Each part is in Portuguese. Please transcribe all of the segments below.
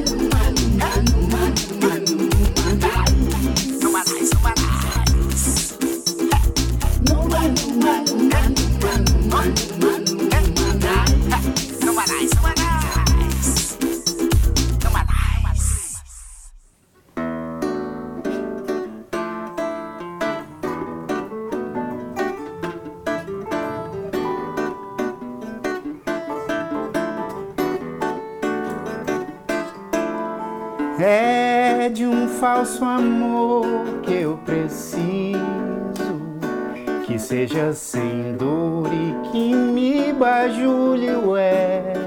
É seja sem dor e que me bajule o ego.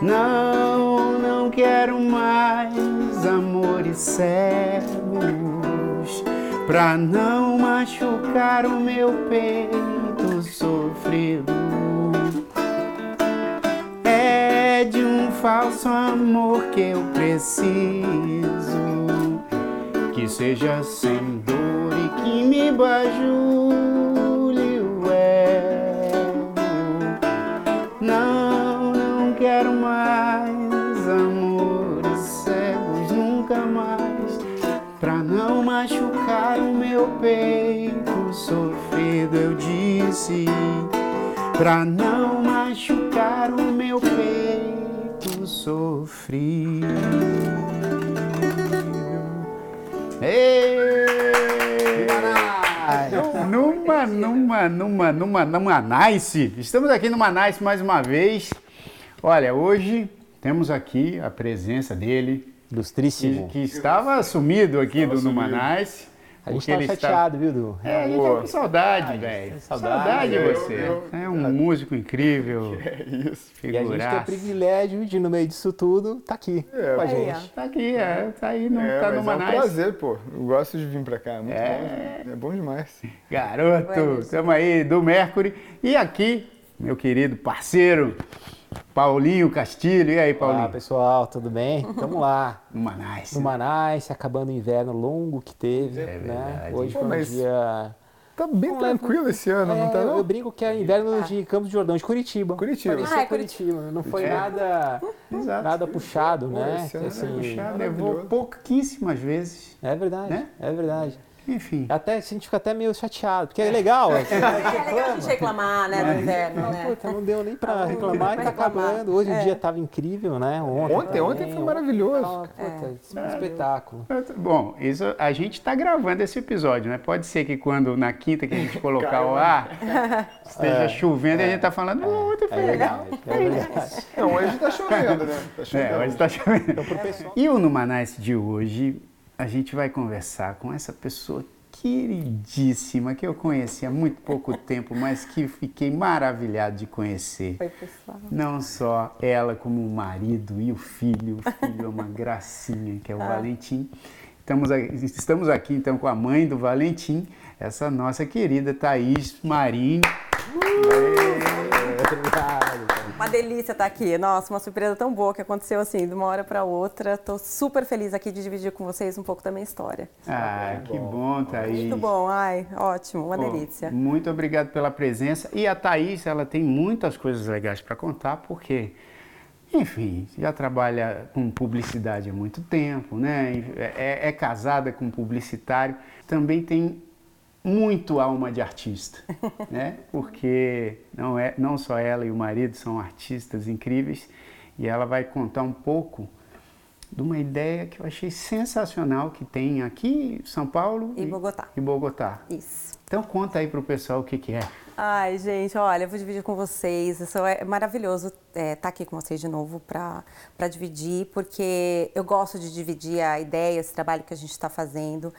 Não, não quero mais amores cegos, pra não machucar o meu peito sofrido. É de um falso amor que eu preciso, que seja sem dor me bajule o ego. Não, não quero mais amores cegos, nunca mais, pra não machucar o meu peito sofrido. Eu disse, pra não machucar o meu peito sofrido. Ei! Numa, numa, numa, numa, numa nice. Estamos aqui numa nice mais uma vez. Olha, hoje temos aqui a presença dele, que, Ilustríssimo. que estava sumido aqui do Numa Nice. A gente está- chateado, viu, Du? É, a gente tá com saudade, velho. saudade. Saudade de Eu- você. eu- É um músico incrível. É isso. E a gente tem o privilégio de, no meio disso tudo, tá aqui É, com a gente. Tá aqui, é, tá aí, no, É, tá mas numa é um prazer, pô. Eu gosto de vir pra cá. É muito É. bom. É bom demais. Garoto, estamos aí do Mercury. E aqui, meu querido parceiro, Paulinho Castilho. E aí, Olá, Paulinho? pessoal, tudo bem? Tamo lá. Numa nice. No Manaus, acabando o inverno longo que teve, É né? verdade. Hoje Pô, foi um mas dia... Tá bem Não, tranquilo esse ano, não É, tá eu, não? eu brinco que é inverno de Campos de Jordão, de Curitiba. Curitiba. Parecia Ah, é Curitiba. Não foi É. nada, Exato. nada puxado, Pô, né? esse ano é Assim, Puxado, Maravilhoso. levou pouquíssimas vezes. é verdade, Né? é verdade. Enfim. Até, a gente fica até meio chateado, porque é legal. assim, É legal a gente reclamar, né, do inverno, Não, né? puta, não deu nem pra reclamar e tá reclamar. acabando. Hoje o É. dia tava incrível, né? Ontem, Ontem, ontem foi maravilhoso. Ah, puta, um espetáculo. Bom, isso a gente está gravando esse episódio, né? Pode ser que quando na quinta que a gente colocar o ar esteja chovendo e a gente tá falando, "Oh, ontem foi É legal. é. Não, hoje tá chovendo, né? Tá chovendo. É, hoje está chovendo. Então, pro pessoal. E o Numanice de hoje, a gente vai conversar com essa pessoa queridíssima que eu conheci há muito pouco tempo, mas que fiquei maravilhado de conhecer. Oi, pessoal. Não só ela, como o marido e o filho. O filho é uma gracinha, que é o Valentim. Estamos aqui, estamos aqui então com a mãe do Valentim, essa nossa querida Thaís Marim. Obrigado, cara. Uma delícia estar aqui. Nossa, uma surpresa tão boa que aconteceu assim, de uma hora para outra. Tô super feliz aqui de dividir com vocês um pouco da minha história. Ah, que bom, Thaís. Muito bom, ai, ótimo, uma Pô, delícia. Muito obrigado pela presença. E a Thaís, ela tem muitas coisas legais para contar, porque, enfim, já trabalha com publicidade há muito tempo, né? É, é casada com um publicitário. Também tem muito alma de artista, né? Porque não, é, não só ela e o marido são artistas incríveis. E ela vai contar um pouco de uma ideia que eu achei sensacional que tem aqui em São Paulo E Bogotá. E Bogotá. Isso. Então conta aí pro pessoal o que, que é. Ai, gente, olha, eu vou dividir com vocês. Isso é maravilhoso estar aqui com vocês de novo para dividir, porque eu gosto de dividir a ideia, esse trabalho que a gente está fazendo,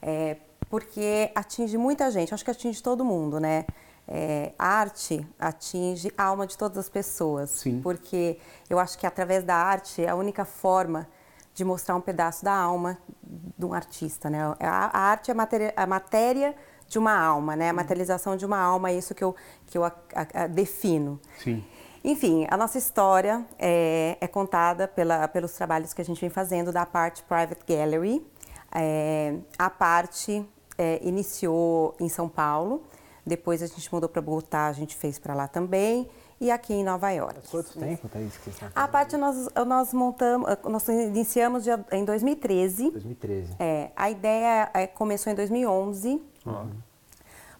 é, porque atinge muita gente, acho que atinge todo mundo, né? É, a arte atinge a alma de todas as pessoas, Sim. porque eu acho que através da arte é a única forma de mostrar um pedaço da alma de um artista, né? A, a arte é a matéria, a matéria de uma alma, né? A materialização de uma alma, é isso que eu, que eu a- a- a defino. Sim. Enfim, a nossa história é, é contada pela, pelos trabalhos que a gente vem fazendo da parte Private Gallery. É, a parte é, iniciou em São Paulo, Depois a gente mudou para Bogotá, a gente fez para lá também. E aqui em Nova York. Quanto tempo, Thaís, que você A parte nós, nós montamos, nós iniciamos em 2013. 2013. É, a ideia é, começou em 2011,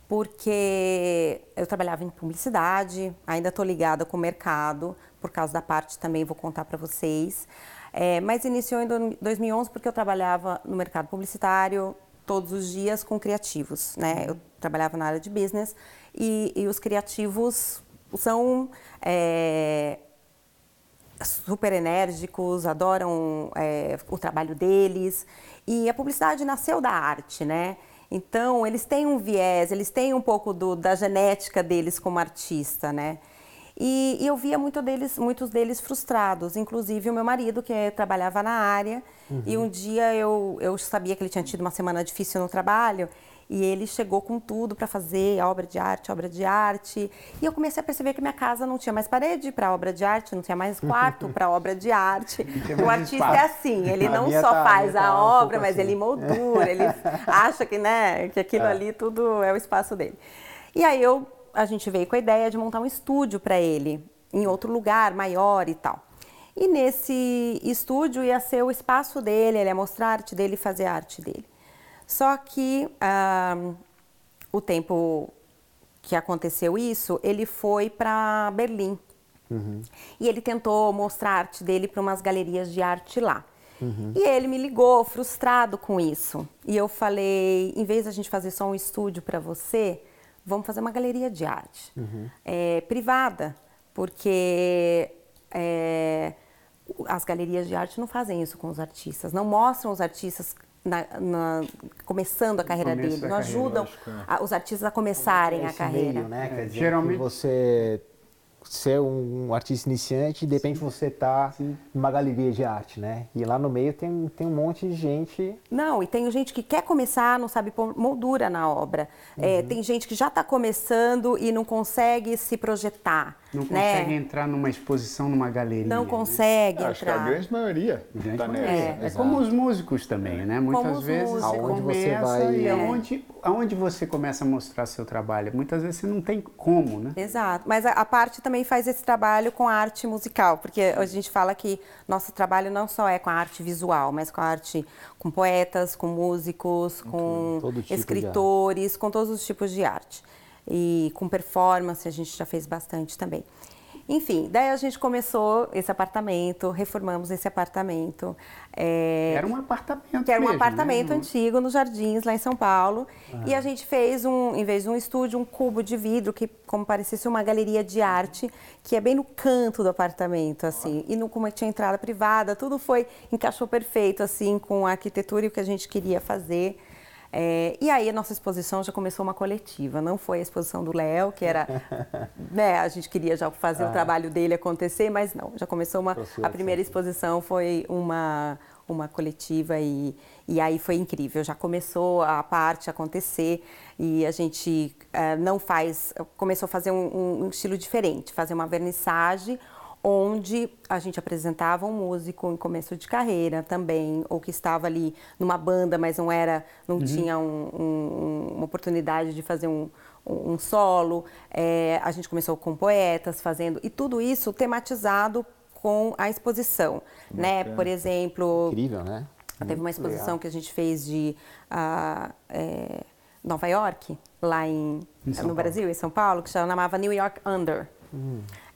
porque eu trabalhava em publicidade, ainda estou ligada com o mercado, por causa da parte também vou contar para vocês. É, mas iniciou em do- 2011 porque eu trabalhava no mercado publicitário todos os dias com criativos, né? Eu trabalhava na área de business e, e os criativos são é, super enérgicos, adoram é, o trabalho deles. E a publicidade nasceu da arte, né? Então, eles têm um viés, eles têm um pouco do- da genética deles como artista, né? E, e eu via muito deles, muitos deles frustrados, inclusive o meu marido, que trabalhava na área. E um dia eu, eu sabia que ele tinha tido uma semana difícil no trabalho e ele chegou com tudo para fazer obra de arte, obra de arte. E eu comecei a perceber que minha casa não tinha mais parede para obra de arte, não tinha mais quarto para obra de arte. O artista espaço. é assim, ele A não só tá- a faz minha a tá um obra, pouco mas assim. ele moldura, ele acha que, né, que aquilo ali tudo é o espaço dele. E aí eu, a gente veio com a ideia de montar um estúdio para ele, em outro lugar, maior e tal. E nesse estúdio ia ser o espaço dele, ele ia mostrar a arte dele e fazer a arte dele. Só que ah, o tempo que aconteceu isso, ele foi para Berlim. E ele tentou mostrar a arte dele para umas galerias de arte lá. E ele me ligou, frustrado com isso. E eu falei, em vez da gente fazer só um estúdio para você, vamos fazer uma galeria de arte é, privada, porque é, as galerias de arte não fazem isso com os artistas, não mostram os artistas na- na- começando a carreira da não carreira, ajudam lógico, é. a- os artistas a começarem a carreira. meio, né? Quer dizer, geralmente- que você ser um artista iniciante e de repente você tá numa galeria de arte, né? E lá no meio tem, tem um monte de gente. Não, e tem gente que quer começar, não sabe pôr moldura na obra. É, tem gente que já está começando e não consegue se projetar. Não né? consegue entrar numa exposição, numa galeria. Não né? consegue Acho que a entrar. grande maioria Gente, tá é, é como os músicos também, né? Muitas os vezes Aonde você começa vai- e É. aonde, aonde você começa a mostrar seu trabalho. Muitas vezes você não tem como, né? Exato, mas a, a parte também faz esse trabalho com a arte musical, porque a gente fala que nosso trabalho não só é com a arte visual, mas com a arte com poetas, com músicos, com tipo escritores, com todos os tipos de arte. E com performance a gente já fez bastante também. Enfim, daí a gente começou esse apartamento, reformamos esse apartamento. é, Era um apartamento que era um mesmo, apartamento né? antigo nos Jardins, lá em São Paulo. E a gente fez, um, em vez de um estúdio, um cubo de vidro, que como parecesse uma galeria de arte, que é bem no canto do apartamento, assim. E no, como tinha entrada privada, tudo foi, encaixou perfeito, assim, com a arquitetura e o que a gente queria fazer. É, e aí a nossa exposição já começou uma coletiva, não foi a exposição do Léo, que era, né, a gente queria já fazer o trabalho dele acontecer, mas não, já começou uma, a primeira exposição foi uma, uma coletiva e, e aí foi incrível, já começou a parte acontecer e a gente eh, não faz, começou a fazer um, um estilo diferente, fazer uma vernissage onde a gente apresentava um músico em começo de carreira também, ou que estava ali numa banda, mas não era, não tinha um- um- uma oportunidade de fazer um, um solo. É, a gente começou com poetas fazendo e tudo isso tematizado com a exposição, né? Por exemplo, Incrível, né? Teve uma exposição que a gente fez de ah, é, Nova York, lá em, Em no. Brasil, em São Paulo, que chamava New York Under.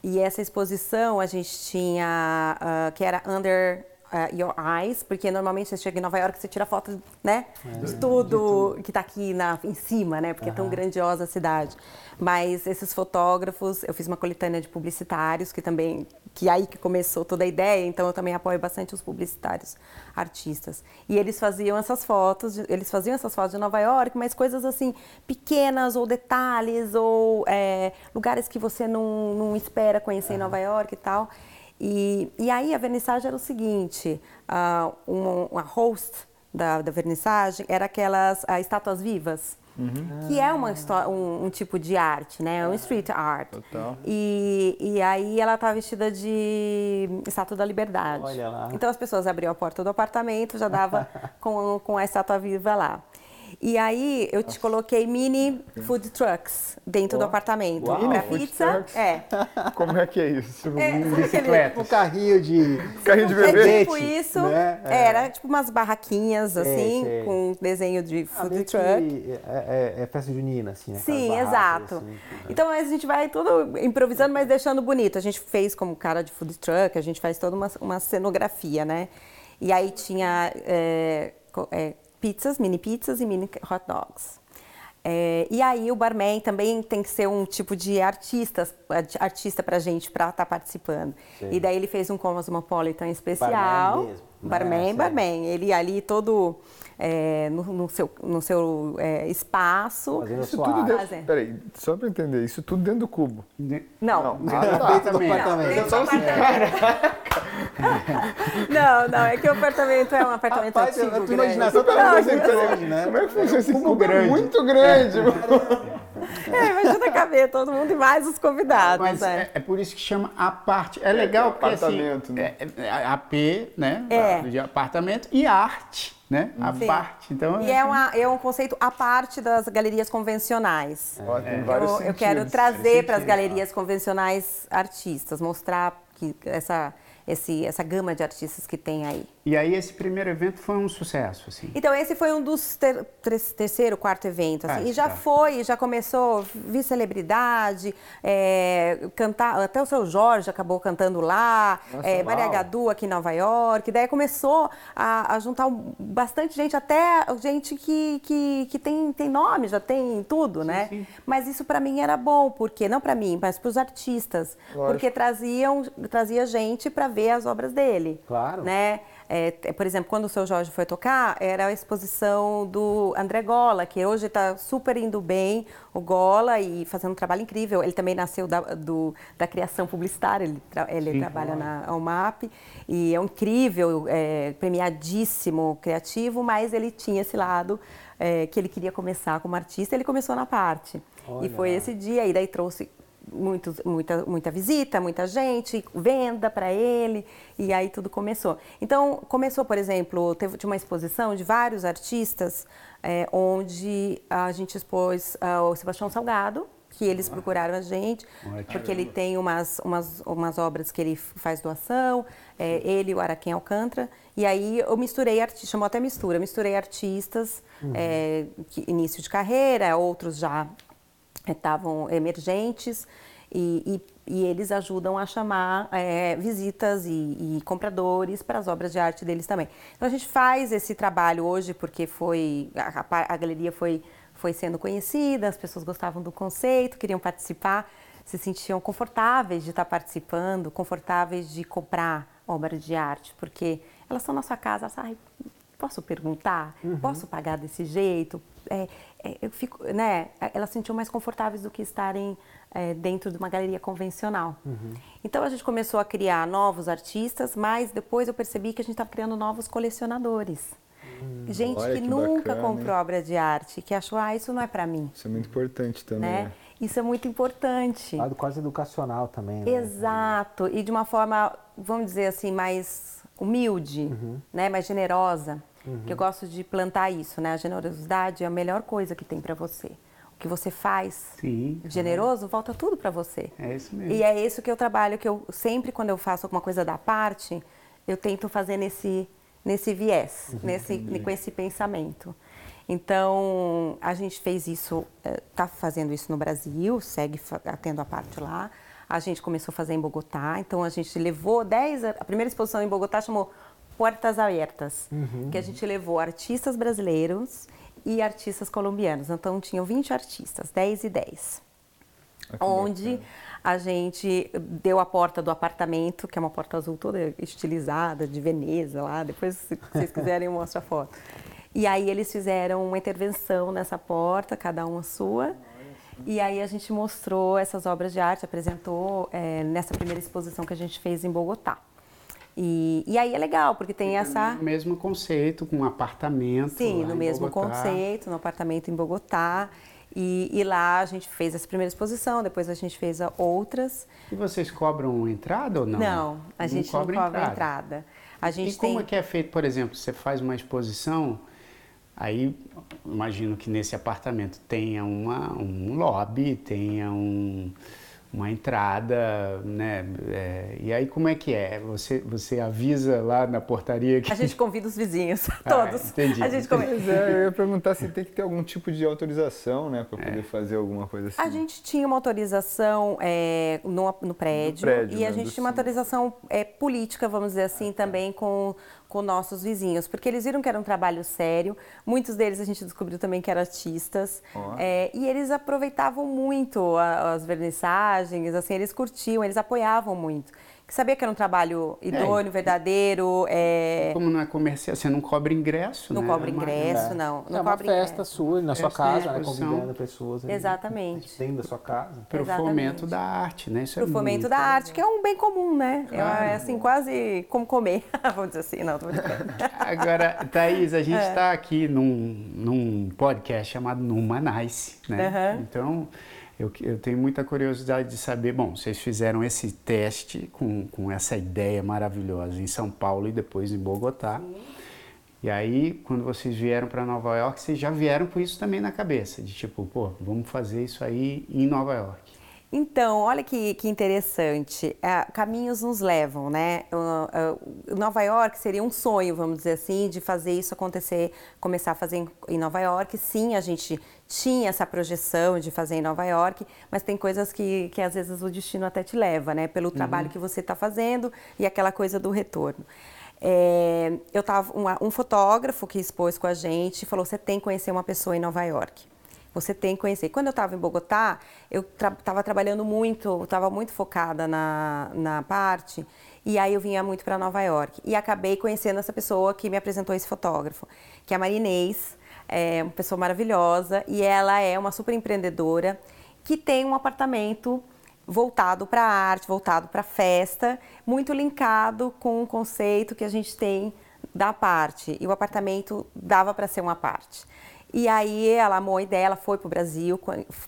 E essa exposição a gente tinha, ah, que era Under ah, Your Eyes, porque normalmente você chega em Nova York e você tira foto, né, de tudo que está aqui na, em cima, né, porque é tão grandiosa a cidade. Mas esses fotógrafos, eu fiz uma coletânea de publicitários, que também, que aí que começou toda a ideia, então eu também apoio bastante os publicitários artistas. E eles faziam essas fotos, de- eles faziam essas fotos de Nova York, mas coisas assim, pequenas, ou detalhes, ou é, lugares que você não, não espera conhecer em Nova York e tal. E, e aí a vernissagem era o seguinte, ah, uma, uma host da, da vernissagem era aquelas ah, estátuas vivas, que é uma, um, um tipo de arte, né? Um street art. Total. E, e aí ela estava vestida de estátua da liberdade. Olha lá. Então as pessoas abriam a porta do apartamento, já dava com, com a estátua viva lá. E aí eu te coloquei mini food trucks dentro do apartamento. Uau. Pra pizza, é. Como é que é isso? é aquele- Bicicleta. Um carrinho de. Carrinho de É bebê? tipo isso, né? É. era tipo umas barraquinhas Sei, assim, sei. com desenho de Ah, food que truck. É, é- é festa junina, assim, né? Sim, exato. assim. Então a gente vai tudo improvisando, mas deixando bonito. A gente fez como cara de food truck, a gente faz toda uma, uma cenografia, né? E aí tinha é, é, pizzas, mini pizzas e mini hot dogs. É, e aí o barman também tem que ser um tipo de artista, artista pra gente pra estar participando. Sim. E daí ele fez um Cosmopolitan especial. Barman mesmo? Barman, Sério. barman. Ele ali todo é, no, no seu, no seu é, espaço. Fazendo Isso sua tudo dentro. Fazer. Peraí, só pra entender, isso tudo dentro do cubo. Não, Ah, tá. Dentro do apartamento. Dentro do apartamento. Não, não, é que o apartamento é um apartamento Rapaz, antigo, a tua grande. imaginação tá Não, né? Como é que funciona esse cubo cubo? É grande. muito grande. É, imagina caber todo mundo e mais os convidados, Mas né? é, é por isso que chama a parte. É legal porque apartamento, assim, né? é, é AP, né? É. De apartamento e arte, né? A Sim. parte. Então, E é, uma, é um conceito à parte das galerias convencionais. Ó, tem vários Eu, eu quero sentidos. trazer para as sentido. galerias convencionais artistas, mostrar que essa, esse, essa gama de artistas que tem aí. E aí esse primeiro evento foi um sucesso, assim. Então, esse foi um dos ter, ter- terceiro, quarto evento, assim, Ah, e já tá. foi, já começou, vi celebridade, é, cantar, até o seu Jorge acabou cantando lá, Nossa, é, Maria. Gadu aqui em Nova York, daí começou a, a juntar bastante gente, até gente que, que, que tem, tem nome, já tem tudo, né? sim. Mas isso para mim era bom, porque não para mim, mas para os artistas, Lógico. porque traziam, trazia gente para ver as obras dele, Claro. né? É, t- por exemplo, quando o seu Jorge foi tocar, era a exposição do André Gola, que hoje está super indo bem, o Gola, e fazendo um trabalho incrível. Ele também nasceu da, do- da criação publicitária, ele, tra- ele Sim. trabalha na UMAP, e é um incrível, é, premiadíssimo, criativo, mas ele tinha esse lado é, que ele queria começar como artista, ele começou na parte. Olha e foi esse dia, e daí trouxe muitos, muita, muita visita, muita gente, venda para ele, e aí tudo começou. Então, começou, por exemplo, teve uma exposição de vários artistas, é, onde a gente expôs ah, o Sebastião Salgado, que eles procuraram a gente, porque ele tem umas, umas, umas obras que ele faz doação, é, ele e o Araquém Alcântara, e aí eu misturei artistas, chamou até mistura, misturei artistas, é, que, início de carreira, outros já estavam emergentes e, e- e eles ajudam a chamar é, visitas e, e compradores para as obras de arte deles também. Então a gente faz esse trabalho hoje porque foi a, a- galeria foi foi sendo conhecida, as pessoas gostavam do conceito, queriam participar, se sentiam confortáveis de estar participando, confortáveis de comprar obras de arte, porque elas estão na sua casa, elas, "Ai, posso perguntar? Posso pagar desse jeito? É, é, eu fico, né? Elas se sentiam mais confortáveis do que estarem é, dentro de uma galeria convencional. Então a gente começou a criar novos artistas, mas depois eu percebi que a gente estava criando novos colecionadores. gente olha que, que nunca bacana, comprou obra de arte, que achou, ah, isso não é para mim. Isso é muito importante também. Né? né? Isso é muito importante. Lado quase educacional também, né? Exato, e de uma forma, vamos dizer assim, mais humilde, né, mais generosa. Que eu gosto de plantar isso, né? A generosidade é a melhor coisa que tem para você. O que você faz Sim. generoso, volta tudo para você. É isso mesmo. E é isso que eu trabalho, que eu sempre quando eu faço alguma coisa da parte, eu tento fazer nesse nesse viés, nesse com esse pensamento. Então, a gente fez isso, está fazendo isso no Brasil, segue fa- tendo a parte lá. A gente começou a fazer em Bogotá, então a gente levou 10, a primeira exposição em Bogotá chamou Portas Abertas, que a gente levou artistas brasileiros e artistas colombianos. Então, tinham 20 artistas, 10 e 10 Ah, onde a gente deu a porta do apartamento, que é uma porta azul toda estilizada, de Veneza lá, depois se vocês quiserem eu mostro a foto. E aí eles fizeram uma intervenção nessa porta, cada um a sua, e aí a gente mostrou essas obras de arte, apresentou eh, nessa primeira exposição que a gente fez em Bogotá. E, e aí é legal, porque tem essa... No mesmo conceito, com um apartamento. Sim, no mesmo Bogotá. conceito, no apartamento em Bogotá. E, e lá a gente fez essa primeira exposição, depois a gente fez outras. E vocês cobram entrada ou não? Não, a gente não cobra entrada. A gente e como tem. é que é feito, por exemplo, você faz uma exposição, Aí imagino que nesse apartamento tenha uma, um lobby, tenha um, uma entrada, né? É, e aí como é que é? Você, você avisa lá na portaria que... A gente convida os vizinhos, todos. Ah, entendi. A gente convida. Pois é, eu ia perguntar se tem que ter algum tipo de autorização, né, para poder fazer alguma coisa assim. A gente tinha uma autorização é, no, no, prédio, prédio, e a né, gente tinha uma autorização é, política, vamos dizer assim, também com, com nossos vizinhos, porque eles viram que era um trabalho sério. Muitos deles a gente descobriu também que eram artistas Ó. é, e eles aproveitavam muito a- as vernissagens, assim, eles curtiam, eles apoiavam muito. Que sabia que era um trabalho idôneo, verdadeiro, é, Como não é comercial, você não cobra ingresso, não né? cobra É ingresso, É. não, não é uma cobra festa ingresso. sua, na sua casa, né, convidando pessoas. ali, Exatamente. Dentro da sua casa. Pro Exatamente. fomento da arte, né? Isso é Pro fomento muito da arte, que é um bem comum, né? Claro. É assim, quase como comer, vamos dizer assim, não, tô. Agora, Thaís, a É. gente está aqui num, num podcast chamado Numa Nice, né? Então, eu, eu tenho muita curiosidade de saber, bom, vocês fizeram esse teste com, com essa ideia maravilhosa em São Paulo e depois em Bogotá. E aí, quando vocês vieram para Nova York, vocês já vieram com isso também na cabeça, de tipo, pô, vamos fazer isso aí em Nova York. Então, olha que, que interessante. É, caminhos nos levam, né? Uh, uh, Nova York seria um sonho, vamos dizer assim, de fazer isso acontecer, começar a fazer em, em Nova York. Sim, a gente tinha essa projeção de fazer em Nova York, mas tem coisas que, que às vezes o destino até te leva, né? Pelo trabalho que você está fazendo e aquela coisa do retorno. É, eu tava um fotógrafo que expôs com a gente falou: você tem que conhecer uma pessoa em Nova York. Você tem que conhecer. Quando eu estava em Bogotá, eu estava trabalhando muito, estava muito focada na, na parte, e aí eu vinha muito para Nova York. E acabei conhecendo essa pessoa que me apresentou esse fotógrafo, que é a Marinês, é uma pessoa maravilhosa, e ela é uma super empreendedora que tem um apartamento voltado para arte, voltado para festa, muito linkado com o conceito que a gente tem da parte. E o apartamento dava para ser uma parte. E aí ela a ideia, ela foi para o Brasil,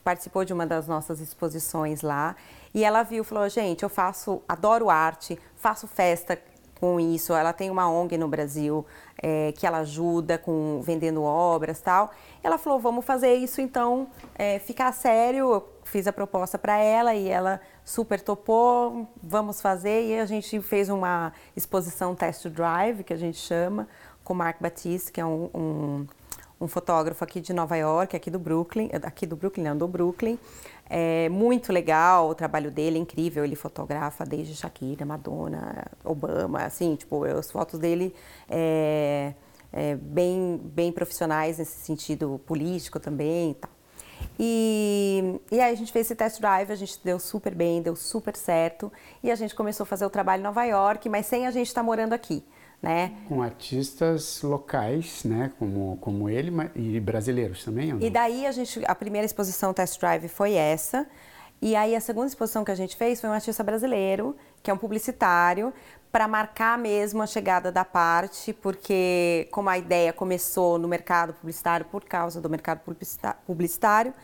participou de uma das nossas exposições lá. E ela viu, falou, gente, eu faço, adoro arte, faço festa com isso. Ela tem uma ONG no Brasil eh, que ela ajuda com vendendo obras tal. Ela falou, vamos fazer isso então, eh, ficar sério. Eu fiz a proposta para ela e ela super topou, vamos fazer. E a gente fez uma exposição test drive, que a gente chama, com o Mark Batiste, que é um, um um fotógrafo aqui de Nova York, aqui do Brooklyn, aqui do Brooklyn, não, do Brooklyn. É muito legal o trabalho dele, é incrível. Ele fotografa desde Shakira, Madonna, Obama, assim, tipo, as fotos dele é, é bem, bem profissionais nesse sentido político também e tal. E, e aí a gente fez esse test drive, a gente deu super bem, deu super certo. E a gente começou a fazer o trabalho em Nova York, mas sem a gente estar morando aqui, né? Com artistas locais, né? Como, como ele e brasileiros também? E daí a gente, a primeira exposição test drive foi essa. E aí a segunda exposição que a gente fez foi um artista brasileiro, que é um publicitário, para marcar mesmo a chegada da parte, porque como a ideia começou no mercado publicitário por causa do mercado publicitário,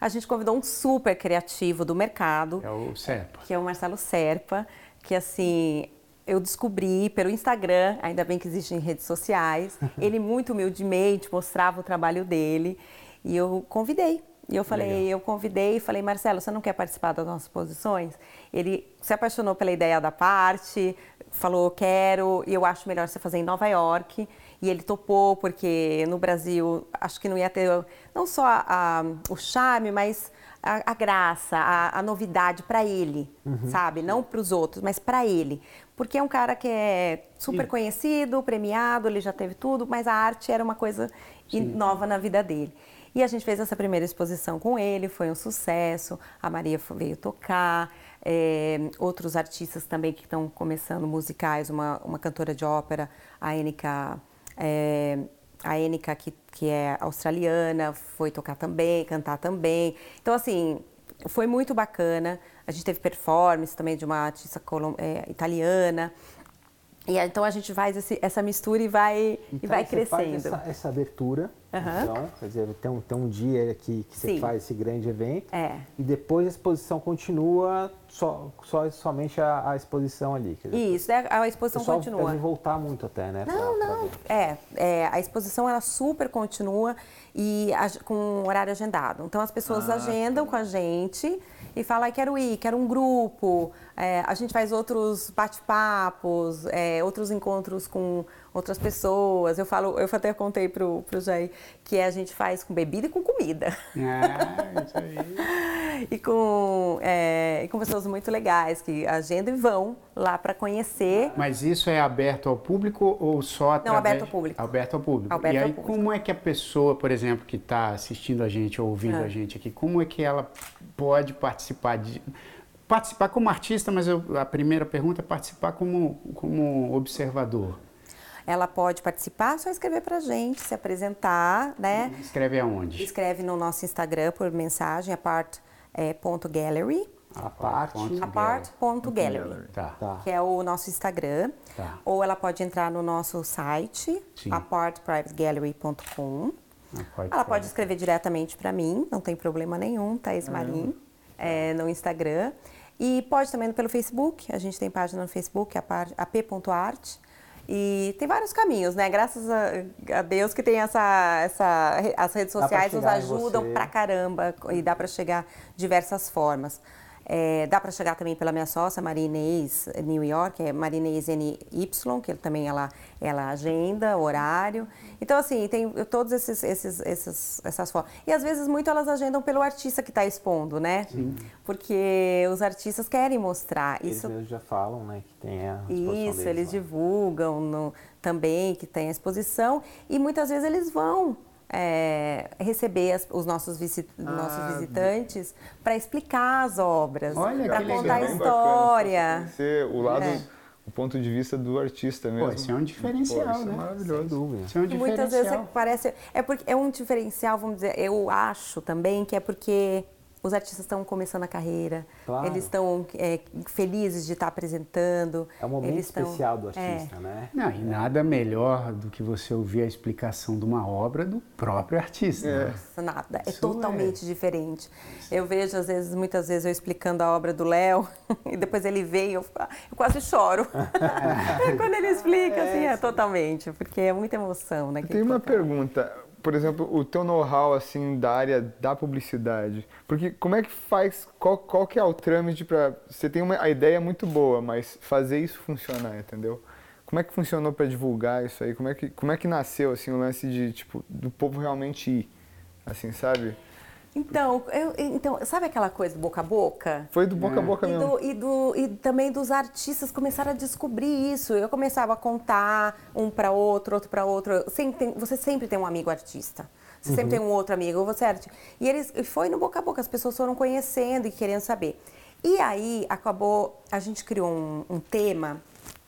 a gente convidou um super criativo do mercado, É o Serpa. que é o Marcelo Serpa, que assim, eu descobri pelo Instagram, ainda bem que existem redes sociais, ele muito humildemente mostrava o trabalho dele e eu convidei. E eu falei, Legal. eu convidei e falei, Marcelo, você não quer participar das nossas exposições? Ele se apaixonou pela ideia da parte, falou, quero, e eu acho melhor você fazer em Nova York. E ele topou, porque no Brasil acho que não ia ter não só a- a- o charme, mas a, a graça, a, a novidade para ele, sabe? Não para os outros, mas para ele. Porque é um cara que é super E- conhecido, premiado, ele já teve tudo, mas a arte era uma coisa in- nova na vida dele. E a gente fez essa primeira exposição com ele, foi um sucesso. A Maria veio tocar, é, outros artistas também que estão começando musicais, uma, uma cantora de ópera, a Enika, é, a Enika que, que é australiana, foi tocar também, cantar também. Então, assim, foi muito bacana. A gente teve performance também de uma artista é, italiana. E então a gente faz esse- essa mistura e vai, e Então, vai você faz crescendo. essa, essa abertura Aham. Então, quer dizer, tem um, tem um dia que, que você faz esse grande evento. É. E depois a exposição continua só, só somente a, a exposição ali. Dizer, Isso, né? a o exposição pessoal continua. deve voltar muito até, né? pra- Não, pra não. ver. É, é, a exposição ela super continua e ag- com horário agendado. Então as pessoas agendam com a gente e falam, "Ai, quero ir, quero um grupo. É, a gente faz outros bate-papos, é, outros encontros com outras pessoas. Eu falo, eu até contei pro, pro Jair que a gente faz com bebida e com comida. Ah, isso aí. e com, é, e com pessoas muito legais que agendam e vão lá para conhecer. Mas isso é aberto ao público ou só através... aberto ao público. Aberto ao público. Aberto e aí, público. como é que a pessoa, por exemplo, que está assistindo a gente ou ouvindo Ah. a gente aqui, como é que ela pode participar de... Participar como artista, mas eu- a primeira pergunta é participar como, como observador. Ela pode participar, só escrever pra gente, se apresentar, né? Escreve aonde? Escreve no nosso Instagram por mensagem, apart.gallery, A parte. ponto. apart.gallery, Tá. Que é o nosso Instagram. Tá. Ou ela pode entrar no nosso site, apartprivategallery.com. Pode Ela pode escrever diretamente para mim, não tem problema nenhum, Thaís Marim, é, no Instagram. E pode também pelo Facebook, a gente tem página no Facebook, apar- ap.art. E tem vários caminhos, né? Graças a, a Deus que tem essa, essa. As redes sociais nos ajudam pra caramba e dá para chegar diversas formas. É, dá para chegar também pela minha sócia, Maria Inês New York, é Maria Inês NY, que também ela, ela agenda, horário. Então, assim, tem todos esses, esses, esses, essas formas. E às vezes muito elas agendam pelo artista que está expondo, né? Porque os artistas querem mostrar. Eles Isso já falam, né? Que tem a isso, deles eles lá. divulgam no- também que tem a exposição e muitas vezes eles vão é, receber as- os nossos, visi- nossos visitantes para explicar as obras, para contar a história. Ser o lado, É. o ponto de vista do artista mesmo. Pô, isso é um diferencial, Pô, isso né? É maravilhoso. dúvida. Isso é um E muitas vezes diferencial. parece. É, porque, é um diferencial, vamos dizer, eu acho também que é porque os artistas estão começando a carreira, Claro. eles estão é, felizes de estar apresentando. É um momento especial do é. artista, né? Não, e nada melhor do que você ouvir a explicação de uma obra do próprio artista. né? Nossa, nada, é Isso totalmente diferente. Eu vejo, às vezes, muitas vezes eu explicando a obra do Léo e depois ele vem e eu, eu quase choro. Quando ele explica, assim, é totalmente, porque é muita emoção, né? Tem uma pergunta, por exemplo, o teu know-how assim da área da publicidade, porque como é que faz, qual, qual que é o trâmite para você tem uma a ideia muito boa, mas fazer isso funcionar, entendeu? Como é que funcionou para divulgar isso aí? Como é que como é que nasceu assim o lance de tipo do povo realmente ir, assim, sabe? Então, eu- então, sabe aquela coisa do boca a boca? Foi do boca a boca E, mesmo. do- e do- e também dos artistas começaram a descobrir isso. Eu começava a contar um para outro, outro para outro. Sempre tem- você sempre tem um amigo artista. Você sempre tem um outro amigo, você é artista. E eles e foi no boca a boca, as pessoas foram conhecendo e querendo saber. E aí acabou, a gente criou um, um tema,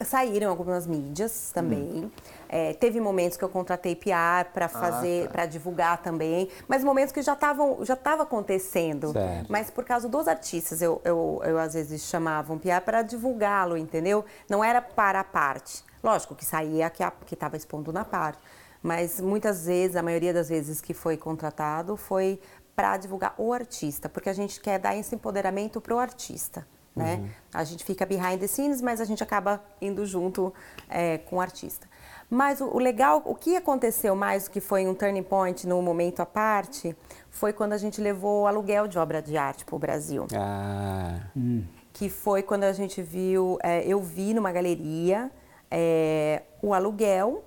saíram algumas mídias também. É, teve momentos que eu contratei PR para fazer, para divulgar também, mas momentos que já estavam, já estava acontecendo. Certo. Mas por causa dos artistas, eu, eu, eu às vezes chamava um PR para divulgá-lo, entendeu? Não era para a parte. Lógico que saía que estava expondo na parte. Mas muitas vezes, a maioria das vezes que foi contratado, foi para divulgar o artista, porque a gente quer dar esse empoderamento para o artista. Né? A gente fica behind the scenes, mas a gente acaba indo junto é, com o artista. Mas o, o legal, o que aconteceu mais, que foi um turning point no momento à parte, foi quando a gente levou o aluguel de obra de arte para o Brasil. Ah, Que foi quando a gente viu, é, eu vi numa galeria é, o aluguel,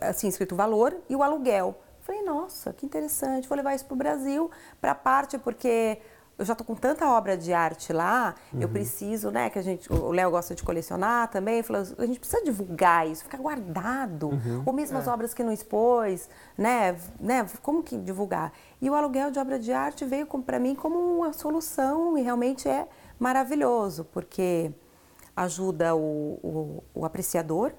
assim, escrito valor, e o aluguel. Falei, nossa, que interessante, vou levar isso para o Brasil, para a parte, porque eu já estou com tanta obra de arte lá, eu preciso, né, que a gente, o Léo gosta de colecionar também, falou, a gente precisa divulgar isso, ficar guardado, ou mesmo as obras que não expôs, né, né, como que divulgar? E o aluguel de obra de arte veio para mim como uma solução e realmente é maravilhoso, porque ajuda o, o, o apreciador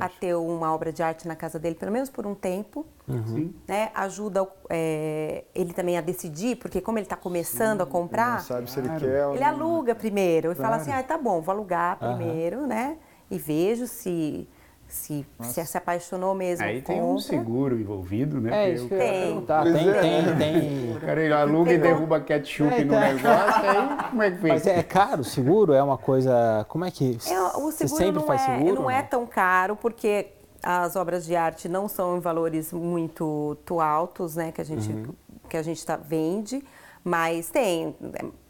a ter uma obra de arte na casa dele, pelo menos por um tempo. Sim. Né? Ajuda é, ele também a decidir, porque como ele está começando a Não comprar, sabe se ele quer ou ele não. aluga primeiro e fala Claro. assim, ah, tá bom, vou alugar primeiro, né? E vejo se, se, se se apaixonou mesmo. Aí tem um seguro envolvido, né? É isso que eu Tem. Pois Tem, é. tem, tem. O cara ele aluga e derruba ketchup É, no então. negócio, aí como é que Mas é caro o seguro? É uma coisa. Como é que. É, o Você seguro sempre não, faz é, seguro? não é tão caro, porque as obras de arte não são em valores muito, muito altos, né, que a gente Uhum. que a gente tá, vende, mas tem,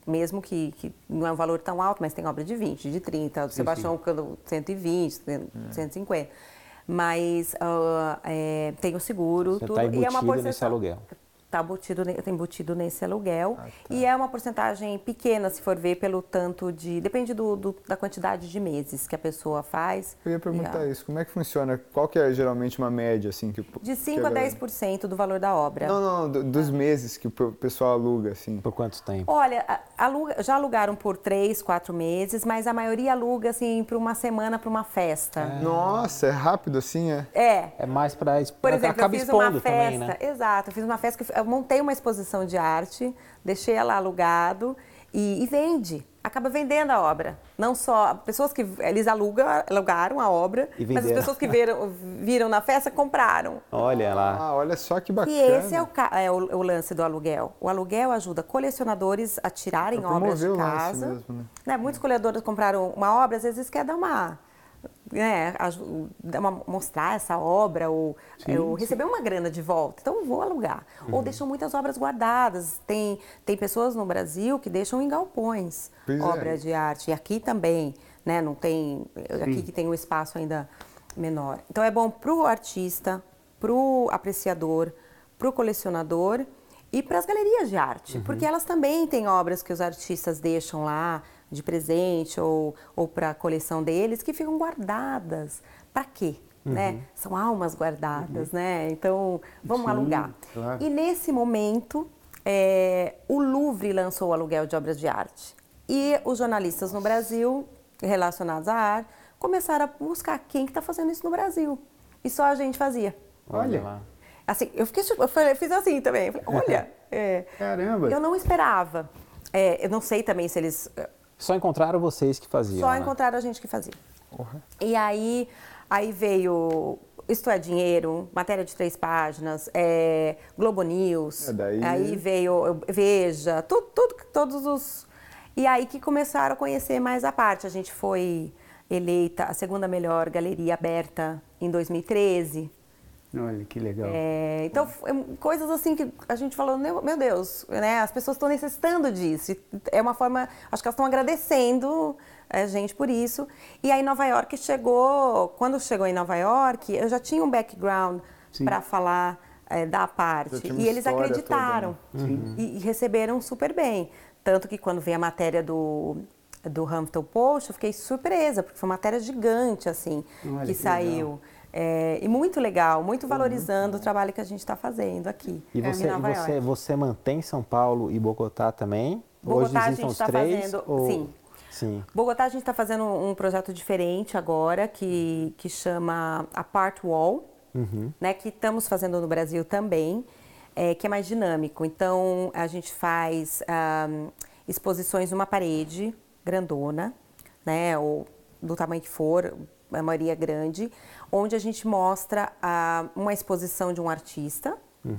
mesmo que, que não é um valor tão alto, mas tem obra de 20, de 30, do Sebastião Cano 120, 150. Mas ah, é, tem o seguro, Você tudo. está e é uma embutido nesse porcentagem- aluguel. Está embutido, tá embutido nesse aluguel. Ah, tá. E é uma porcentagem pequena, se for ver, pelo tanto de. Depende do, do- da quantidade de meses que a pessoa faz. Eu ia perguntar E isso, como é que funciona? Qual que é geralmente uma média, assim? Que, De que 5 a galera- 10% do valor da obra. Não, não, do- dos meses que o pe- pessoal aluga, assim. Por quanto tempo? Olha, aluga- já alugaram por 3, 4 meses, mas a maioria aluga assim para uma semana, para uma festa. Nossa, é rápido assim, é? É. É mais para Por exemplo, eu fiz uma festa, também, né? exato, eu fiz uma festa que eu montei uma exposição de arte, deixei ela alugado e, e vende. Acaba vendendo a obra. Não só pessoas que eles alugam, alugaram a obra, mas as pessoas que viram, viram na festa compraram. Olha lá. Ah, olha só que bacana. E esse é o, é o- o lance do aluguel. O aluguel ajuda colecionadores a tirarem obras de promover o lance casa. mesmo, né? Né, Muitos colecionadores compraram uma obra, às vezes quer dar uma. Né, aju- dar uma- mostrar essa obra ou, Sim, sim. receber uma grana de volta. Então, eu vou alugar. Ou deixam muitas obras guardadas. Tem, tem pessoas no Brasil que deixam em galpões Pois é. obra de arte. E aqui também, né? Não tem. Aqui que tem um espaço ainda menor. Então é bom para o artista, para o apreciador, para o colecionador e para as galerias de arte. Porque elas também têm obras que os artistas deixam lá de presente ou, ou para a coleção deles que ficam guardadas. Para quê? Né? São almas guardadas, né? Então, vamos Sim, alugar. claro. E nesse momento, é, o Louvre lançou o aluguel de obras de arte. E os jornalistas no Brasil, relacionados à arte, começaram a buscar quem que está fazendo isso no Brasil. E só a gente fazia. Olha. lá. Assim, eu, fiquei, eu falei- eu fiz assim também. Falei, olha, é, Caramba. eu não esperava. É, eu não sei também se eles Só encontraram vocês que faziam. só né? encontraram a gente que fazia. Porra. E aí, aí veio Isto é Dinheiro, matéria de três páginas, é, Globo News, É, daí- aí veio Veja, tudo, tudo, todos os... E aí que começaram a conhecer mais a parte. A gente foi eleita a segunda melhor galeria aberta em 2013. Olha que legal. É, então, é, coisas assim que a gente falou, meu, Deus, né, as pessoas estão necessitando disso. É uma forma, acho que elas estão agradecendo a gente por isso. E aí Nova York chegou, quando chegou em Nova York, eu já tinha um background para falar é, da parte. E eles acreditaram toda, né? e, e receberam super bem. Tanto que quando veio a matéria do, do Huffington Post, eu fiquei surpresa, porque foi uma matéria gigante, assim, Olha, que que saiu. É, e muito legal, muito valorizando o trabalho que a gente está fazendo aqui E você, em Nova você, você mantém São Paulo e Bogotá também? Bogotá a Hoje gente existem os tá três? fazendo- ou- sim. Sim. Bogotá a gente está fazendo um projeto diferente agora, que, que chama a Part Wall, né, que estamos fazendo no Brasil também, é, que é mais dinâmico. Então, a gente faz ahm, exposições numa parede grandona, né, ou do tamanho que for, a maioria é grande, onde a gente mostra ah, uma exposição de um artista,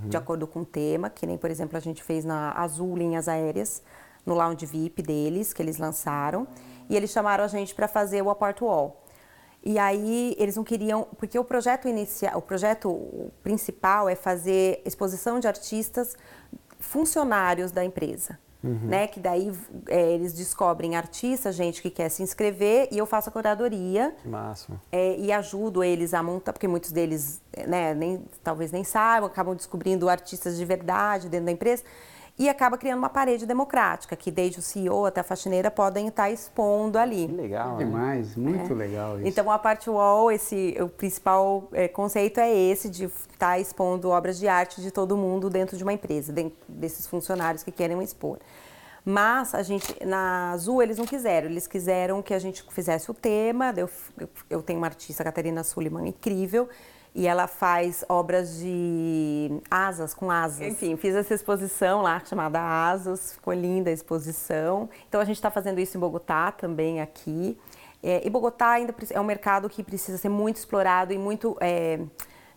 de acordo com o tema, que nem, por exemplo, a gente fez na Azul Linhas Aéreas, no lounge VIP deles, que eles lançaram, e eles chamaram a gente para fazer o Apart Wall. E aí eles não queriam, porque o projeto inicial, o projeto principal é fazer exposição de artistas funcionários da empresa. Né? Que daí é, eles descobrem artistas, gente que quer se inscrever, e eu faço a curadoria Que máximo. é, e ajudo eles a montar, porque muitos deles, né, nem, talvez nem saibam, acabam descobrindo artistas de verdade dentro da empresa e acaba criando uma parede democrática, que desde o CEO até a faxineira podem estar expondo ali. Que legal, né? Demais, muito legal isso. Então, a parte wall, esse, o principal é, conceito é esse, de estar expondo obras de arte de todo mundo dentro de uma empresa, dentro desses funcionários que querem expor. Mas a gente, na Azul, eles não quiseram. Eles quiseram que a gente fizesse o tema. Eu, eu, eu tenho uma artista, Catarina Suliman, incrível, e ela faz obras de asas, com asas. Enfim, fiz essa exposição lá chamada Asas, ficou linda a exposição. Então a gente está fazendo isso em Bogotá também aqui. É, e Bogotá ainda é um mercado que precisa ser muito explorado e muito é,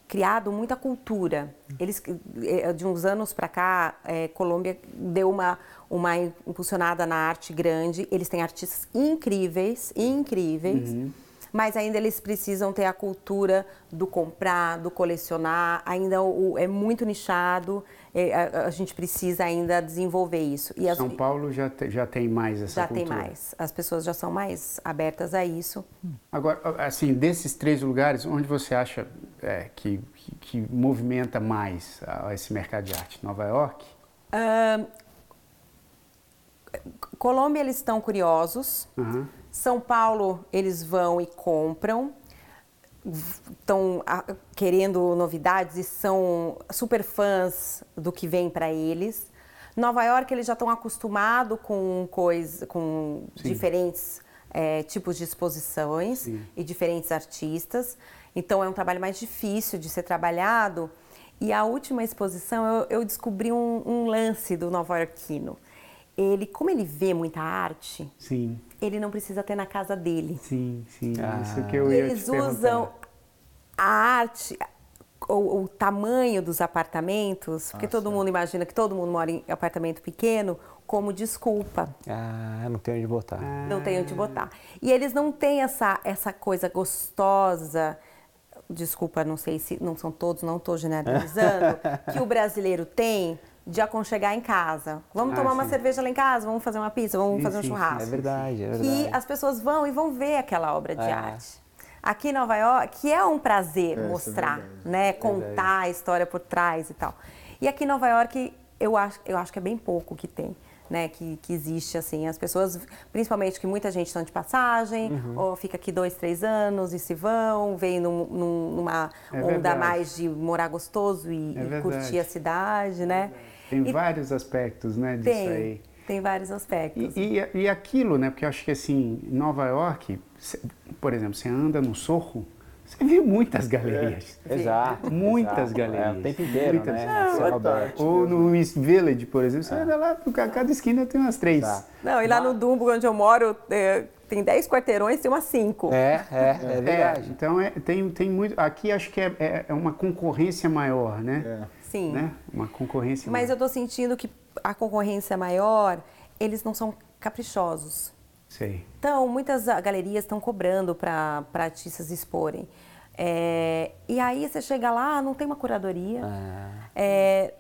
criado muita cultura. Eles é, de uns anos para cá, é, Colômbia deu uma uma impulsionada na arte grande. Eles têm artistas incríveis, incríveis. Uhum mas ainda eles precisam ter a cultura do comprar, do colecionar, ainda o, é muito nichado, é, a, a, gente precisa ainda desenvolver isso. E São as, Paulo já, te, já tem mais essa já cultura? Já tem mais, as pessoas já são mais abertas a isso. Agora, assim, desses três lugares, onde você acha é, que, que, que, movimenta mais esse mercado de arte? Nova York? Uh, Colômbia, eles estão curiosos. Uhum. São Paulo, eles vão e compram, estão querendo novidades e são super fãs do que vem para eles. Nova York, eles já estão acostumados com, coisa, com diferentes é, tipos de exposições Sim. e diferentes artistas. Então, é um trabalho mais difícil de ser trabalhado. E a última exposição, eu, eu descobri um, um lance do nova iorquino ele, como ele vê muita arte, sim. Ele não precisa ter na casa dele. Sim, sim. Ah. Isso que eu ia Eles usam a arte, o, o, tamanho dos apartamentos, porque Nossa. todo mundo imagina que todo mundo mora em apartamento pequeno, como desculpa. Ah, não tem onde botar. Ah. Não tem onde botar. E eles não têm essa, essa coisa gostosa desculpa, não sei se não são todos, não estou generalizando, que o brasileiro tem de aconchegar em casa. Vamos ah, tomar sim. uma cerveja lá em casa, vamos fazer uma pizza, vamos sim, fazer um sim, churrasco. É verdade, é verdade. E as pessoas vão e vão ver aquela obra de é. arte. Aqui em Nova York, que é um prazer é, mostrar, é né, contar a história por trás e tal. E aqui em Nova York, eu acho, eu acho que é bem pouco que tem né, que, que existe, assim, as pessoas, principalmente que muita gente está de passagem, uhum. ou fica aqui dois, três anos e se vão, vem num, num, numa é onda mais de morar gostoso e, é e curtir a cidade, né? Tem e, vários aspectos, né, disso tem, aí. Tem vários aspectos. E, e, e aquilo, né, porque eu acho que, assim, Nova York, por exemplo, você anda no Sorro, você vê muitas galerias. É, exato. Muitas exato. galerias. É, o tempo inteiro, muitas. né? Não, Ou no East Village, por exemplo, você é. anda lá, cada esquina tem umas três. Tá. Não, e lá no Dumbo, onde eu moro, é, tem dez quarteirões, tem umas cinco. É, é, é, é verdade. então, é, tem, tem muito... Aqui acho que é, é uma concorrência maior, né? Sim. Né? Uma concorrência Mas maior. eu estou sentindo que a concorrência maior, eles não são caprichosos. Sei. Então, muitas galerias estão cobrando para artistas exporem. É, e aí você chega lá, não tem uma curadoria. Ah. É,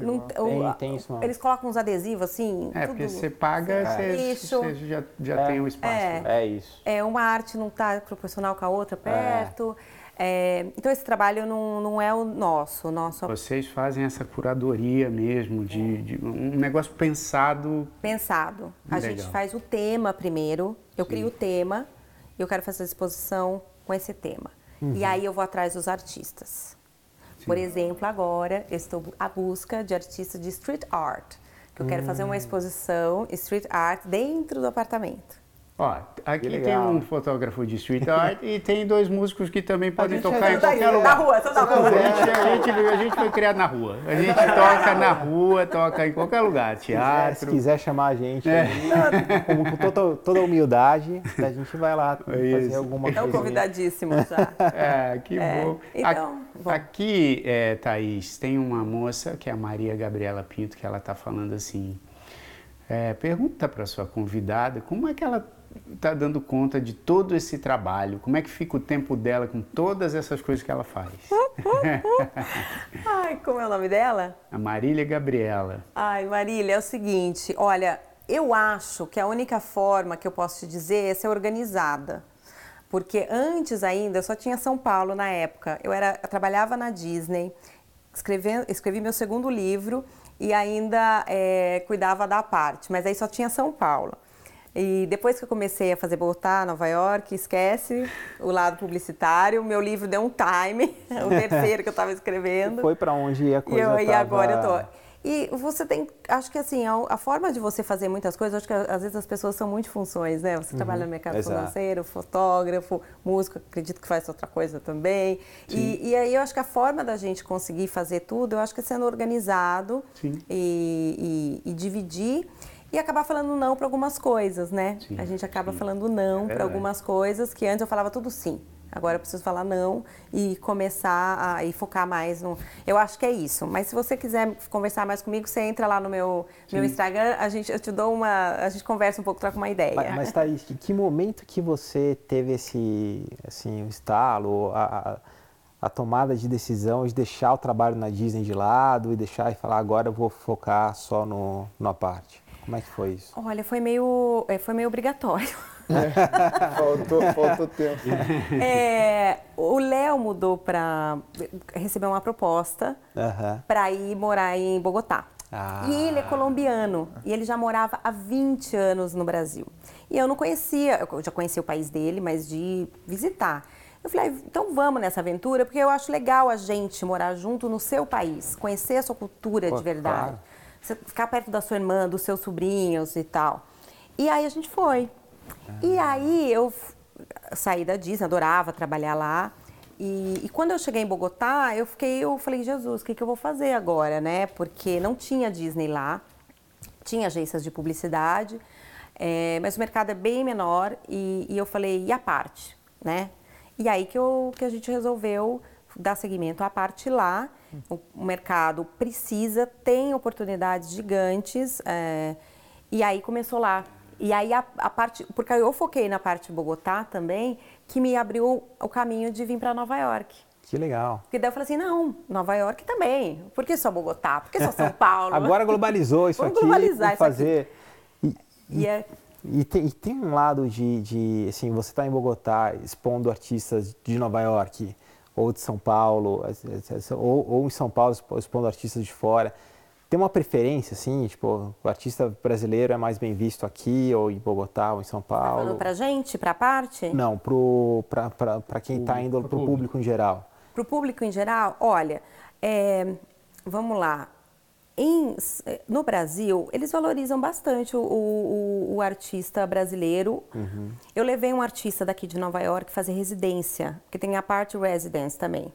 não, tem, tem isso, eles colocam uns adesivos assim. É, tudo, porque você paga, você, você, já, já é, tem o um espaço. É, é, isso. É, uma arte não está proporcional com a outra perto. É, então esse trabalho não, não é o nosso, o nosso. Vocês fazem essa curadoria mesmo, de, de um negócio pensado. Pensado. A Legal. gente faz o tema primeiro, eu Sim. crio o tema, e eu quero fazer a exposição com esse tema. Uhum. E aí eu vou atrás dos artistas. Sim. Por exemplo, agora eu estou à busca de artistas de street art, que eu quero fazer uma hum. exposição street art dentro do apartamento. Ó, aqui tem um fotógrafo de street art e tem dois músicos que também podem tocar em qualquer lugar. Na rua, são da rua. A gente, a, gente, foi criado na rua. A gente toca na rua, toca em qualquer lugar, teatro. Se quiser chamar a gente, é. com, com toda, toda humildade, a gente vai lá fazer alguma coisa. Estão convidadíssimos já. É, que é. bom. Então, bom. Aqui, é, Thaís, tem uma moça, que é a Maria Gabriela Pinto, que ela está falando assim, é, pergunta para sua convidada como é que ela está dando conta de todo esse trabalho? Como é que fica o tempo dela com todas essas coisas que ela faz? Ai, como é o nome dela? A Marília Gabriela. Ai, Marília, é o seguinte, olha, eu acho que a única forma que eu posso te dizer é ser organizada. Porque antes ainda, eu só tinha São Paulo na época. Eu, era, eu trabalhava na Disney, escrevi, escrevi meu segundo livro e ainda é, cuidava da parte, mas aí só tinha São Paulo. E depois que eu comecei a fazer Bogotá, Nova York, esquece o lado publicitário. Meu livro deu um time, o terceiro que eu estava escrevendo. Foi para onde a coisa eu, e agora eu tô. E você tem, acho que assim, a, a, forma de você fazer muitas coisas, acho que às vezes as pessoas são multifunções, né? Você uhum, trabalha no mercado exato. financeiro, fotógrafo, músico, acredito que faz outra coisa também. E, e, aí eu acho que a forma da gente conseguir fazer tudo, eu acho que é sendo organizado e, e, e dividir e acabar falando não para algumas coisas, né? Sim, a gente acaba sim. falando não para verdade. algumas coisas que antes eu falava tudo sim. Agora eu preciso falar não e começar a e focar mais no. Eu acho que é isso. Mas se você quiser conversar mais comigo, você entra lá no meu, meu Instagram, a gente, eu te dou uma. A gente conversa um pouco, troca uma ideia. Mas, mas Thaís, que, que momento que você teve esse assim, o estalo, a, a, a tomada de decisão de deixar o trabalho na Disney de lado e deixar e falar agora eu vou focar só no, na parte? Como é que foi isso? Olha, foi meio, é, foi meio obrigatório. Faltou, faltou tempo. É, o Léo mudou para receber uma proposta para ir morar em Bogotá. Ah. E ele é colombiano e ele já morava há 20 anos no Brasil. E eu não conhecia, eu já conhecia o país dele, mas de visitar. Eu falei, "Ah, então vamos nessa aventura, porque eu acho legal a gente morar junto no seu país, conhecer a sua cultura Pô, de verdade. claro. Você ficar perto da sua irmã, dos seus sobrinhos e tal. E aí a gente foi. E aí eu saí da Disney, adorava trabalhar lá. E, e quando eu cheguei em Bogotá, eu fiquei, eu falei, Jesus, o que, que eu vou fazer agora, né? Porque não tinha Disney lá, tinha agências de publicidade, eh, mas o mercado é bem menor e, e eu falei, e a parte, né? E aí que, eu, que a gente resolveu dar seguimento à parte lá. O, o mercado precisa, tem oportunidades gigantes eh, e aí começou lá. E aí a, a parte, porque eu foquei na parte de Bogotá também, que me abriu o caminho de vir para Nova York. Que legal. Porque daí eu falei assim, não, Nova York também. Por que só Bogotá? Por que só São Paulo? Agora globalizou isso Vamos aqui globalizar e isso aqui. fazer. E, E é, e tem, e tem um lado de, de, assim, você está em Bogotá expondo artistas de Nova York, ou de São Paulo, ou, ou em São Paulo expo- expondo artistas de fora. Tem uma preferência, assim, tipo, o artista brasileiro é mais bem visto aqui, ou em Bogotá, ou em São tá falando Paulo? pra gente, pra parte? Não, para quem está indo para o público em geral. Para o público em geral, olha, é, vamos lá. Em- no Brasil, eles valorizam bastante o, o- o artista brasileiro. Eu levei um artista daqui de Nova York fazer residência, que tem a parte residence também,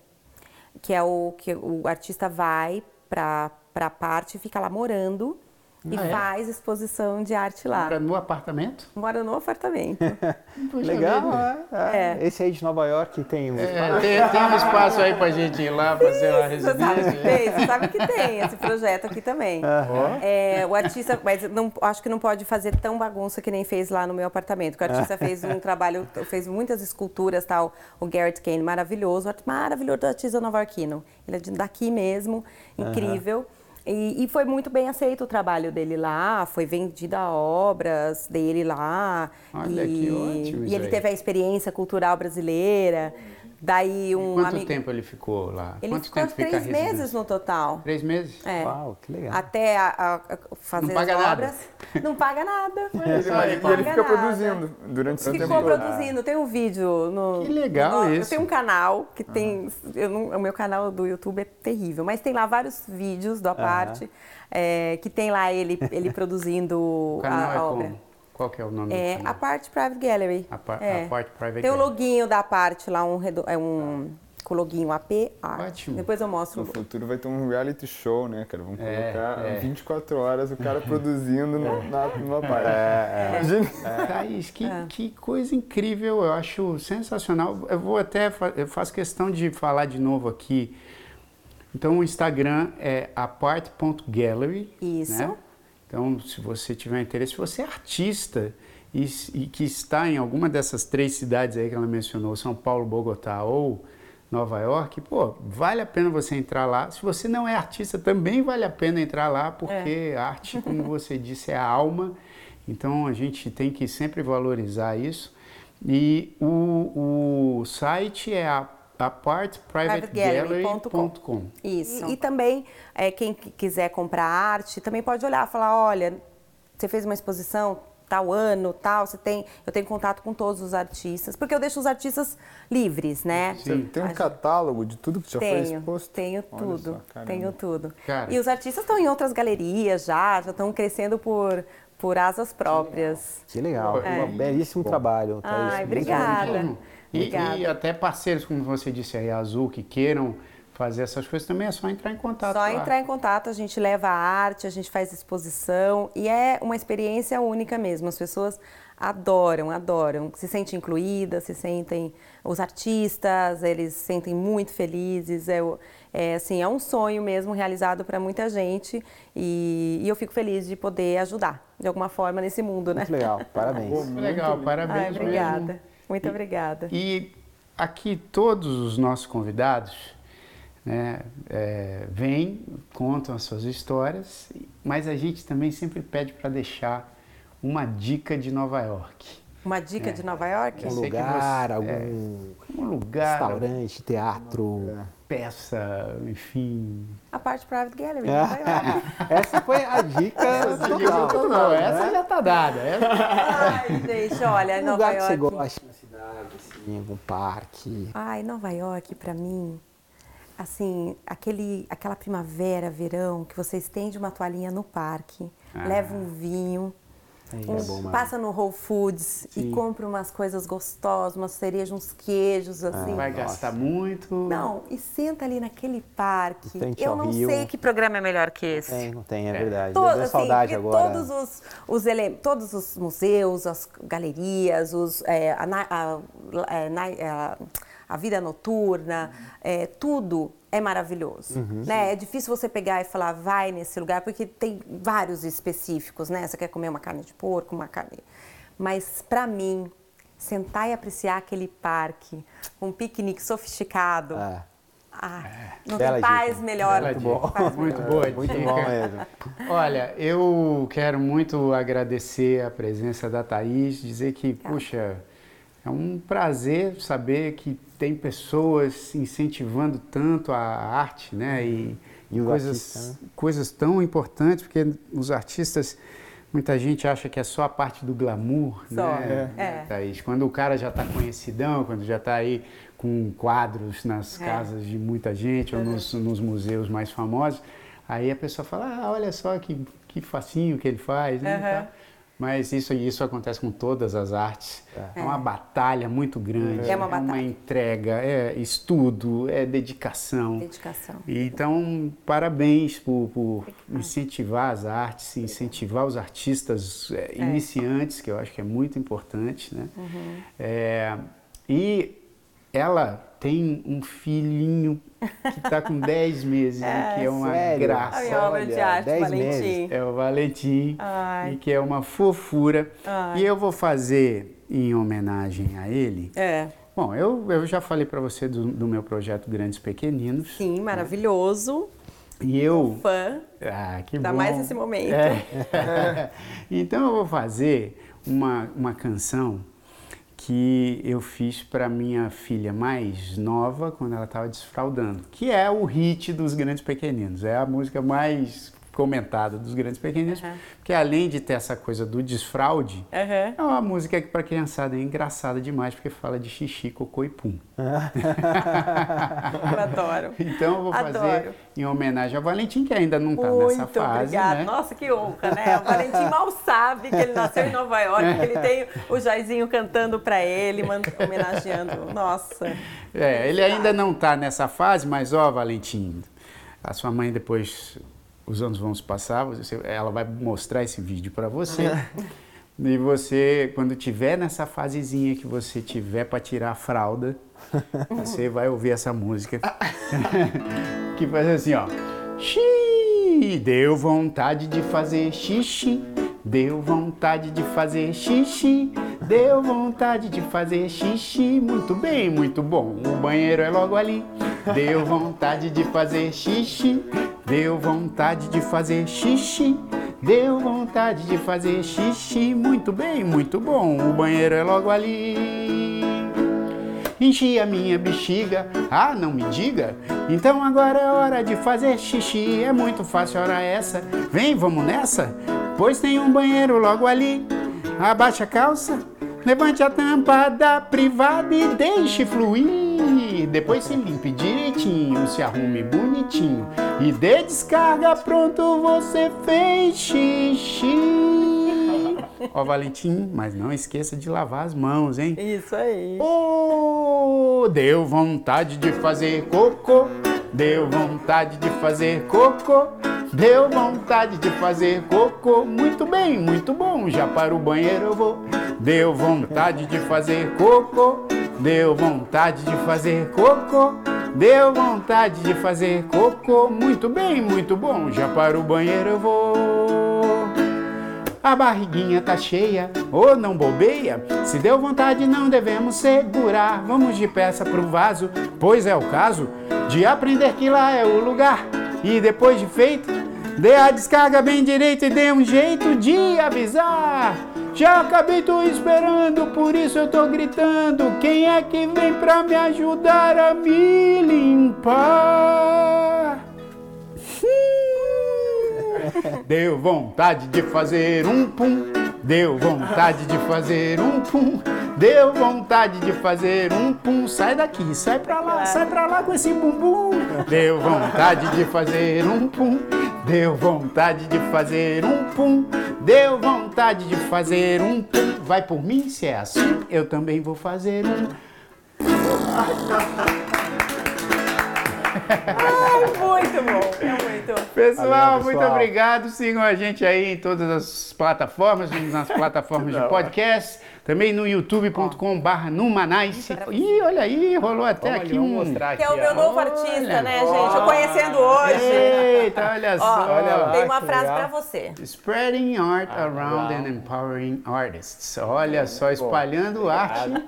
que é o que o artista vai para a parte fica lá morando e Ah, é? faz exposição de arte lá. Mora no apartamento? Mora no apartamento. Legal, é, é. É. Esse aí de Nova York tem um. É, tem, tem um espaço aí pra gente ir lá fazer uma Você sabe que residência. tem, você sabe que tem esse projeto aqui também. É, o artista, mas não, acho que não pode fazer tão bagunça que nem fez lá no meu apartamento. porque O artista fez um trabalho, fez muitas esculturas, tal. O Garrett Kane, maravilhoso, art- maravilhoso artista nova-iorquino. Ele é daqui mesmo, incrível. E, e foi muito bem aceito o trabalho dele lá, foi vendida obras dele lá. Olha, e, que ótimo E ele aí. teve a experiência cultural brasileira. Daí um Quanto amigo. tempo ele ficou lá? Ele Quanto ficou tempo fica a três meses residência? no total. Três meses? É. Uau, que legal. Até a, a- a fazer Não paga as nada. obras. Não paga nada. E Não ele, e ele paga fica nada. produzindo durante esse tempo Ficou produzindo, tem um vídeo no. Que legal no- Eu isso. tenho um canal que tem. eu não- o meu canal do YouTube é terrível, mas tem lá vários vídeos do parte é, que tem lá ele, ele produzindo O canal a, é a obra. como? Qual que é o nome É a parte Private Gallery. A par- É. a parte Private Tem o Gallery. loguinho da parte lá, um, redo- é um com o loguinho AP Art. Ótimo. Depois eu mostro. No futuro vai ter um reality show, né, cara? Vamos É, colocar é. 24 horas o cara produzindo no- na, numa parte. É, Imagina. Thaís, que, É. que coisa incrível, eu acho sensacional. Eu vou até, fa- eu faço questão de falar de novo aqui. Então o Instagram é apart.gallery. Isso. né? Então, se você tiver interesse, se você é artista e, e que está em alguma dessas três cidades aí que ela mencionou, São Paulo, Bogotá ou Nova York, pô, vale a pena você entrar lá. Se você não é artista, também vale a pena entrar lá, porque arte, como você disse, é a alma. Então a gente tem que sempre valorizar isso. E o, o site é a apartprivategallery.com. Isso. E, e também, é, quem qui- quiser comprar arte, também pode olhar e falar, olha, você fez uma exposição tal ano, tal, você tem, eu tenho contato com todos os artistas, porque eu deixo os artistas livres, né? Você tem um catálogo de tudo que já foi tenho, exposto? tenho Olha tudo, só, tenho tudo. Cara. E os artistas estão em outras galerias já, já estão crescendo por, por asas próprias. Que legal. É. Um belíssimo trabalho. Thaís. Ai, Muito obrigada. E, e até parceiros, como você disse aí, Azul, que queiram fazer essas coisas também é só entrar em contato. Só lá. entrar em contato, a gente leva a arte, a gente faz exposição e é uma experiência única mesmo. As pessoas adoram, adoram, se sentem incluídas, se sentem os artistas, eles se sentem muito felizes. É, é assim, é um sonho mesmo realizado para muita gente e, e, eu fico feliz de poder ajudar de alguma forma nesse mundo, né? Muito legal, parabéns. Muito legal, parabéns. Ai, obrigada, mesmo. Muito e, obrigada. E aqui todos os nossos convidados né, é, vêm, contam as suas histórias, mas a gente também sempre pede para deixar uma dica de Nova York. Uma dica É. de Nova York? Um lugar, você- algum Um lugar, restaurante, teatro. Peça, enfim. A parte Private Gallery, É. Nova York. Essa foi a dica total. Não, essa já tá dada. Essa... Ai, gente, olha, Um Nova lugar que York. você gosta na cidade, assim, algum parque. Ai, Nova York, pra mim, assim, aquele, aquela primavera, verão, que você estende uma toalhinha no parque, Ah. leva um vinho, é bom mesmo. passa no Whole Foods Sim. e compra umas coisas gostosas, umas cerejas, uns queijos, assim. Vai nossa. gastar muito. Não, e senta ali naquele parque. Eu não rio. sei que programa é melhor que esse. Tem, não tem, é verdade. To- Deu- Deu assim, saudade agora. Todos os, os ele- todos os museus, as galerias, os, é, a, na- a- é, na- a- a vida noturna, é, tudo é maravilhoso. Uhum. né? É difícil você pegar e falar, vai nesse lugar, porque tem vários específicos, né? Você quer comer uma carne de porco, uma carne. Mas, para mim, sentar e apreciar aquele parque, um piquenique sofisticado. É. ah, não Bela tem paz dica. melhor. Bela do que dica. paz Muito boa Muito bom mesmo. Olha, eu quero muito agradecer a presença da Thaís, dizer que, puxa, é um prazer saber que tem pessoas incentivando tanto a arte, né? E, E os coisas, artistas, né? coisas tão importantes, porque os artistas, muita gente acha que é só a parte do glamour, Só, né? é. Thaís? Quando o cara já está conhecidão, quando já está aí com quadros nas É. casas de muita gente ou nos, nos museus mais famosos, aí a pessoa fala, ah, olha só que, que facinho que ele faz, né? e tal. Mas isso, isso acontece com todas as artes. É, uma batalha muito grande. É uma batalha. entrega, é estudo, é dedicação. Dedicação. Então, parabéns por, por incentivar as artes, incentivar os artistas é, iniciantes, que eu acho que é muito importante. Né? Uhum. É, e ela tem um filhinho que está com 10 meses, e que é uma sério? graça. A minha obra de Olha, arte, 10 Valentim. meses. É o Valentim, Ai. e que é uma fofura. Ai. E eu vou fazer em homenagem a ele. É. Bom, eu, eu já falei para você do, do meu projeto Grandes Pequeninos. Sim, maravilhoso. E eu. Fã. Ah, que Ainda bom. mais nesse momento. É. então eu vou fazer uma, uma canção que eu fiz para minha filha mais nova quando ela estava desfraudando, que é o hit dos Grandes Pequeninos. É a música mais comentada dos Grandes Pequeninos, Aham. porque além de ter essa coisa do desfraude, Aham. é uma música que para criançada é engraçada demais, porque fala de xixi, cocô e pum. Eu adoro. Então eu vou fazer Adoro. em homenagem ao Valentim, que ainda não está nessa fase, obrigada. né? Nossa, que honra, né? O Valentim mal sabe que ele nasceu em Nova York, que ele tem o Jairzinho cantando pra ele, homenageando. Nossa. É, ele ainda não está nessa fase, mas ó, Valentim, a sua mãe depois, os anos vão se passar, você- ela vai mostrar esse vídeo para você. E você, quando tiver nessa fasezinha que você tiver para tirar a fralda, você vai ouvir essa música. que faz assim, ó. Xi, deu vontade de fazer xixi, deu vontade de fazer xixi, deu vontade de fazer xixi. Muito bem, muito bom. O banheiro é logo ali. Deu vontade de fazer xixi, deu vontade de fazer xixi. Deu vontade de fazer xixi, muito bem, muito bom. O banheiro é logo ali. Enchi a minha bexiga, ah, não me diga. Então agora é hora de fazer xixi, é muito fácil hora essa. Vem, vamos nessa? Pois tem um banheiro logo ali. Abaixa a calça, levante a tampa da privada e deixe fluir. Depois se limpe direitinho, se arrume bonitinho e dê descarga, pronto, você fez xixi. Ó, Valentim, mas não esqueça de lavar as mãos, hein? Isso aí. Oh, deu vontade de fazer cocô, Deu vontade de fazer cocô. Deu vontade de fazer cocô. Muito bem, muito bom. Já para o banheiro eu vou. Deu vontade de fazer cocô. Deu vontade de fazer cocô. Deu vontade de fazer cocô. Muito bem, muito bom. Já para o banheiro eu vou. A barriguinha tá cheia, ou não bobeia? Se deu vontade, não devemos segurar. Vamos de peça pro vaso, pois é o caso de aprender que lá é o lugar. E depois de feito, dê a descarga bem direito e dê um jeito de avisar. Já acabei, tô esperando, por isso eu tô gritando. Quem é que vem pra me ajudar a me limpar? Deu vontade de fazer um pum, deu vontade de fazer um pum, deu vontade de fazer um pum. Sai daqui, sai pra lá, sai pra lá com esse bumbum. Deu vontade de fazer um pum, deu vontade de fazer um pum, deu vontade de fazer um pum. Vai por mim, se é assim, eu também vou fazer um. Ai, muito bom, é muito. Pessoal, Valeu, muito pessoal. obrigado. Sigam a gente aí em todas as plataformas, nas plataformas de podcast, também no youtube.com/barra Numanice. Ih, olha aí, rolou até Vamos aqui um. mostrar aqui. Que é o meu ó. novo Olha. artista, né, gente? Eu conhecendo hoje. Eita, olha Ó, só. olha lá. tem uma frase legal. pra você. Spreading art around and empowering artists. Olha só, espalhando arte.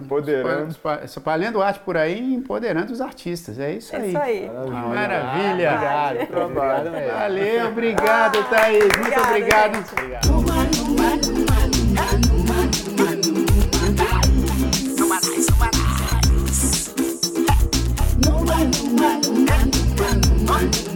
Empoderando. Espa- Espalhando arte por aí e empoderando os artistas. É isso É aí. isso aí. Maravilha. Obrigado, obrigado mesmo. Valeu, obrigado, Thaís. Muito obrigado. Obrigado. One.